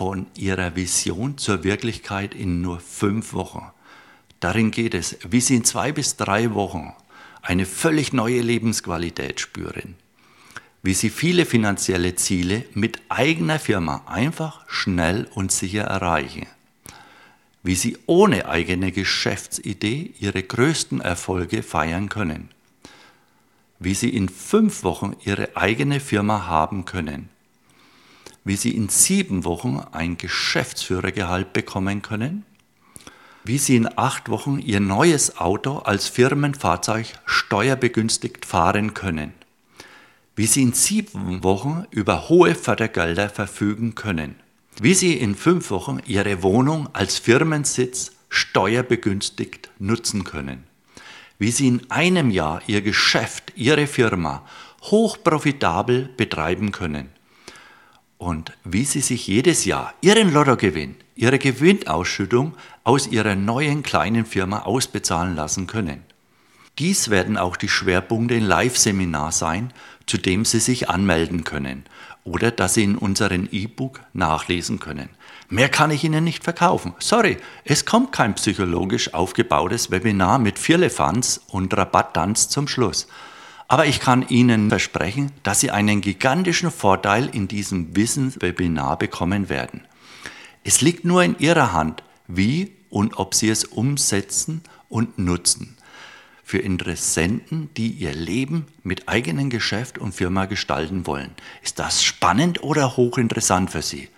von Ihrer Vision zur Wirklichkeit in nur fünf Wochen. Darin geht es, wie Sie in zwei bis drei Wochen eine völlig neue Lebensqualität spüren. Wie Sie viele finanzielle Ziele mit eigener Firma einfach, schnell und sicher erreichen. Wie Sie ohne eigene Geschäftsidee Ihre größten Erfolge feiern können. Wie Sie in fünf Wochen Ihre eigene Firma haben können wie Sie in sieben Wochen ein Geschäftsführergehalt bekommen können, wie Sie in acht Wochen Ihr neues Auto als Firmenfahrzeug steuerbegünstigt fahren können, wie Sie in sieben Wochen über hohe Fördergelder verfügen können, wie Sie in fünf Wochen Ihre Wohnung als Firmensitz steuerbegünstigt nutzen können, wie Sie in einem Jahr Ihr Geschäft, Ihre Firma hochprofitabel betreiben können, und wie Sie sich jedes Jahr Ihren Lottogewinn, Ihre Gewinnausschüttung aus Ihrer neuen kleinen Firma ausbezahlen lassen können. Dies werden auch die Schwerpunkte im Live-Seminar sein, zu dem Sie sich anmelden können oder das Sie in unserem E-Book nachlesen können. Mehr kann ich Ihnen nicht verkaufen. Sorry, es kommt kein psychologisch aufgebautes Webinar mit Firlefanz und Rabatttanz zum Schluss. Aber ich kann Ihnen versprechen, dass Sie einen gigantischen Vorteil in diesem Wissenswebinar bekommen werden. Es liegt nur in Ihrer Hand, wie und ob Sie es umsetzen und nutzen. Für Interessenten, die ihr Leben mit eigenem Geschäft und Firma gestalten wollen. Ist das spannend oder hochinteressant für Sie?